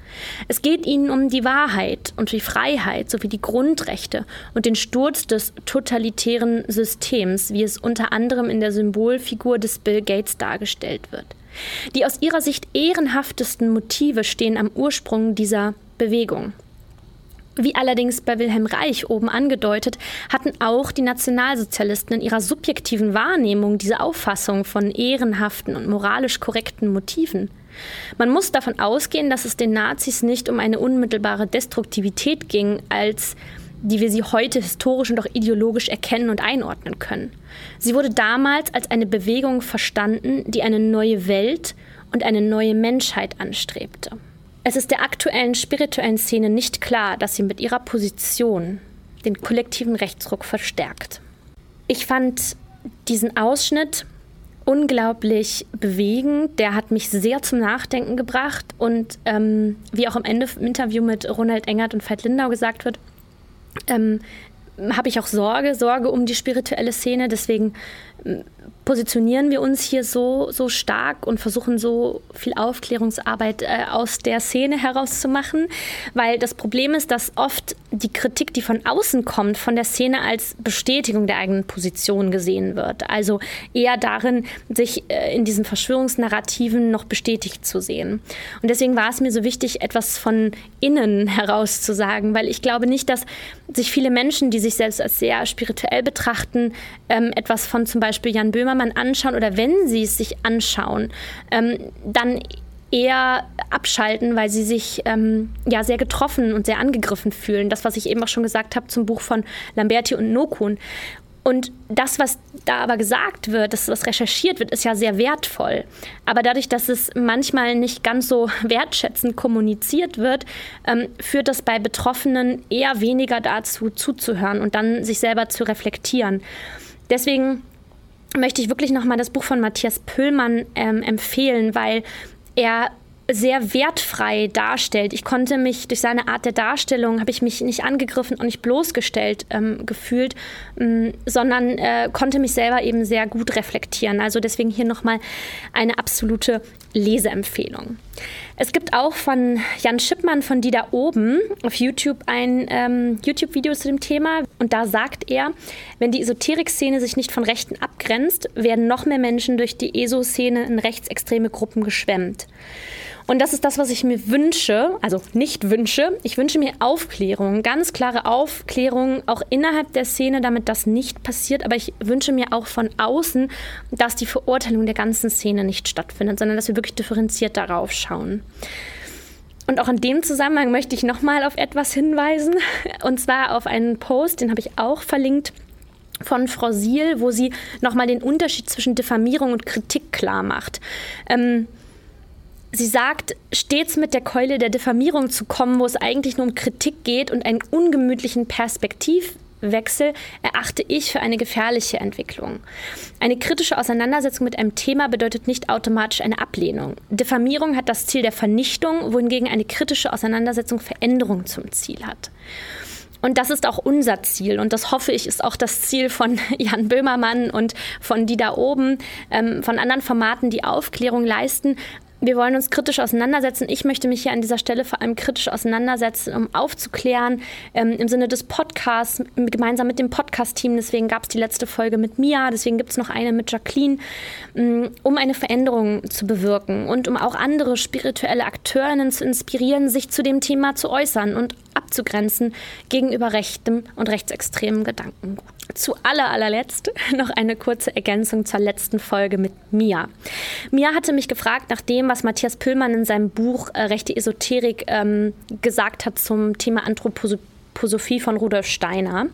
Es geht ihnen um die Wahrheit und die Freiheit sowie die Grundrechte und den Sturz des totalitären Systems, wie es unter anderem in der Symbolfigur des Bill Gates dargestellt wird. Die aus ihrer Sicht ehrenhaftesten Motive stehen am Ursprung dieser Bewegung. Wie allerdings bei Wilhelm Reich oben angedeutet, hatten auch die Nationalsozialisten in ihrer subjektiven Wahrnehmung diese Auffassung von ehrenhaften und moralisch korrekten Motiven. Man muss davon ausgehen, dass es den Nazis nicht um eine unmittelbare Destruktivität ging, als die wir sie heute historisch und auch ideologisch erkennen und einordnen können. Sie wurde damals als eine Bewegung verstanden, die eine neue Welt und eine neue Menschheit anstrebte. Es ist der aktuellen spirituellen Szene nicht klar, dass sie mit ihrer Position den kollektiven Rechtsruck verstärkt. Ich fand diesen Ausschnitt unglaublich bewegend. Der hat mich sehr zum Nachdenken gebracht. Und ähm, wie auch am Ende im Interview mit Ronald Engert und Veit Lindau gesagt wird, ähm, habe ich auch Sorge, Sorge um die spirituelle Szene. Deswegen positionieren wir uns hier so, so stark und versuchen so viel Aufklärungsarbeit äh, aus der Szene herauszumachen, weil das Problem ist, dass oft die Kritik, die von außen kommt, von der Szene als Bestätigung der eigenen Position gesehen wird. Also eher darin, sich äh, in diesen Verschwörungsnarrativen noch bestätigt zu sehen. Und deswegen war es mir so wichtig, etwas von innen <laughs> heraus zu sagen, weil ich glaube nicht, dass sich viele Menschen, die sich selbst als sehr spirituell betrachten, ähm, etwas von zum Beispiel Jan Böhmermann anschauen oder wenn sie es sich anschauen, ähm, dann eher abschalten, weil sie sich ähm, ja sehr getroffen und sehr angegriffen fühlen. Das, was ich eben auch schon gesagt habe zum Buch von Lamberti und Nokun. Und das, was da aber gesagt wird, das, was recherchiert wird, ist ja sehr wertvoll. Aber dadurch, dass es manchmal nicht ganz so <laughs> wertschätzend kommuniziert wird, ähm, führt das bei Betroffenen eher weniger dazu, zuzuhören und dann sich selber zu reflektieren. Deswegen möchte ich wirklich nochmal das Buch von Matthias Pöllmann ähm, empfehlen, weil er sehr wertfrei darstellt. Ich konnte mich durch seine Art der Darstellung, habe ich mich nicht angegriffen und nicht bloßgestellt ähm, gefühlt, ähm, sondern äh, konnte mich selber eben sehr gut reflektieren. Also deswegen hier nochmal eine absolute Leseempfehlung. Es gibt auch von Jan Schippmann von Die da oben auf YouTube ein ähm, YouTube-Video zu dem Thema. Und da sagt er, wenn die Esoterik-Szene sich nicht von Rechten abgrenzt, werden noch mehr Menschen durch die ESO-Szene in rechtsextreme Gruppen geschwemmt. Und das ist das, was ich mir wünsche, also nicht wünsche. Ich wünsche mir Aufklärung, ganz klare Aufklärung, auch innerhalb der Szene, damit das nicht passiert. Aber ich wünsche mir auch von außen, dass die Verurteilung der ganzen Szene nicht stattfindet, sondern dass wir wirklich differenziert darauf schauen. Und auch in dem Zusammenhang möchte ich nochmal auf etwas hinweisen, und zwar auf einen Post, den habe ich auch verlinkt von Frau Siel, wo sie nochmal den Unterschied zwischen Diffamierung und Kritik klar macht. Ähm, Sie sagt, stets mit der Keule der Diffamierung zu kommen, wo es eigentlich nur um Kritik geht und einen ungemütlichen Perspektivwechsel erachte ich für eine gefährliche Entwicklung. Eine kritische Auseinandersetzung mit einem Thema bedeutet nicht automatisch eine Ablehnung. Diffamierung hat das Ziel der Vernichtung, wohingegen eine kritische Auseinandersetzung Veränderung zum Ziel hat. Und das ist auch unser Ziel. Und das hoffe ich, ist auch das Ziel von <laughs> Jan Böhmermann und von die da oben, ähm, von anderen Formaten, die Aufklärung leisten, wir wollen uns kritisch auseinandersetzen. Ich möchte mich hier an dieser Stelle vor allem kritisch auseinandersetzen, um aufzuklären ähm, im Sinne des Podcasts, gemeinsam mit dem Podcast-Team. Deswegen gab es die letzte Folge mit Mia, deswegen gibt es noch eine mit Jacqueline, ähm, um eine Veränderung zu bewirken und um auch andere spirituelle Akteurinnen zu inspirieren, sich zu dem Thema zu äußern und abzugrenzen gegenüber rechtem und rechtsextremen Gedankengut. Zu aller, allerletzt <laughs> noch eine kurze Ergänzung zur letzten Folge mit Mia. Mia hatte mich gefragt nach dem, was Matthias Püllmann in seinem Buch äh, Rechte Esoterik ähm, gesagt hat zum Thema Anthroposophie von Rudolf Steiner.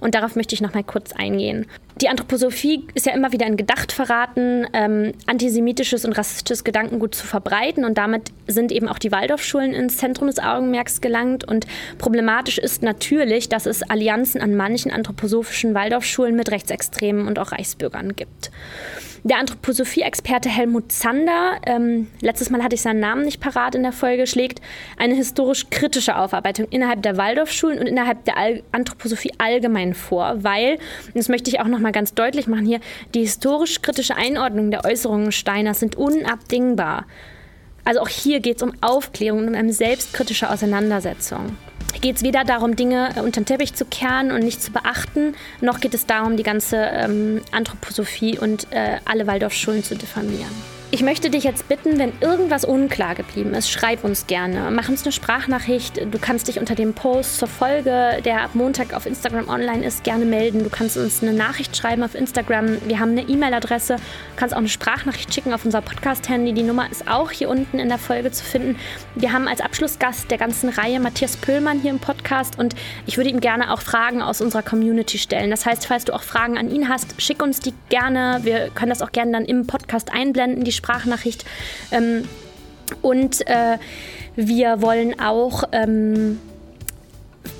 Und darauf möchte ich noch mal kurz eingehen. Die Anthroposophie ist ja immer wieder ein Gedachtverraten, ähm, antisemitisches und rassistisches Gedankengut zu verbreiten. Und damit sind eben auch die Waldorfschulen ins Zentrum des Augenmerks gelangt. Und problematisch ist natürlich, dass es Allianzen an manchen anthroposophischen Waldorfschulen mit Rechtsextremen und auch Reichsbürgern gibt. Der Anthroposophie-Experte Helmut Zander, ähm, letztes Mal hatte ich seinen Namen nicht parat in der Folge, schlägt eine historisch kritische Aufarbeitung innerhalb der Waldorfschulen und innerhalb der All Anthroposophie allgemein vor, weil, und das möchte ich auch nochmal ganz deutlich machen hier, die historisch kritische Einordnung der Äußerungen Steiners sind unabdingbar. Also auch hier geht es um Aufklärung und um eine selbstkritische Auseinandersetzung geht es weder darum, Dinge äh, unter den Teppich zu kehren und nicht zu beachten, noch geht es darum, die ganze ähm, Anthroposophie und äh, alle Waldorfschulen zu diffamieren. Ich möchte dich jetzt bitten, wenn irgendwas unklar geblieben ist, schreib uns gerne. Mach uns eine Sprachnachricht. Du kannst dich unter dem Post zur Folge, der ab Montag auf Instagram online ist, gerne melden. Du kannst uns eine Nachricht schreiben auf Instagram. Wir haben eine E-Mail-Adresse. Du kannst auch eine Sprachnachricht schicken auf unser Podcast-Handy. Die Nummer ist auch hier unten in der Folge zu finden. Wir haben als Abschlussgast der ganzen Reihe Matthias Pöhlmann hier im Podcast und ich würde ihm gerne auch Fragen aus unserer Community stellen. Das heißt, falls du auch Fragen an ihn hast, schick uns die gerne. Wir können das auch gerne dann im Podcast einblenden, die Sprachnachricht. Ähm, und äh, wir wollen auch ähm,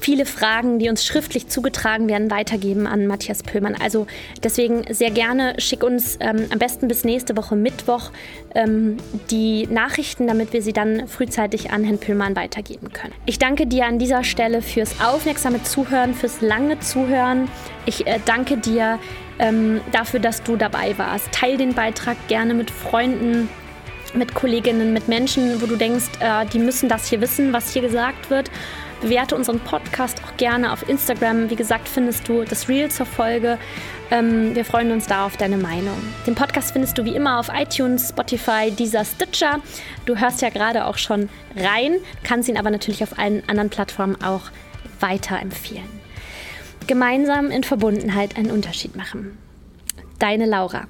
viele Fragen, die uns schriftlich zugetragen werden, weitergeben an Matthias Pöllmann. Also deswegen sehr gerne schick uns ähm, am besten bis nächste Woche Mittwoch ähm, die Nachrichten, damit wir sie dann frühzeitig an Herrn Pöllmann weitergeben können. Ich danke dir an dieser Stelle fürs aufmerksame Zuhören, fürs lange Zuhören. Ich äh, danke dir ähm, dafür, dass du dabei warst. Teil den Beitrag gerne mit Freunden, mit Kolleginnen, mit Menschen, wo du denkst, äh, die müssen das hier wissen, was hier gesagt wird. Bewerte unseren Podcast auch gerne auf Instagram. Wie gesagt, findest du das Reel zur Folge. Ähm, wir freuen uns da auf deine Meinung. Den Podcast findest du wie immer auf iTunes, Spotify, dieser Stitcher. Du hörst ja gerade auch schon rein, kannst ihn aber natürlich auf allen anderen Plattformen auch weiterempfehlen gemeinsam in Verbundenheit einen Unterschied machen. Deine Laura.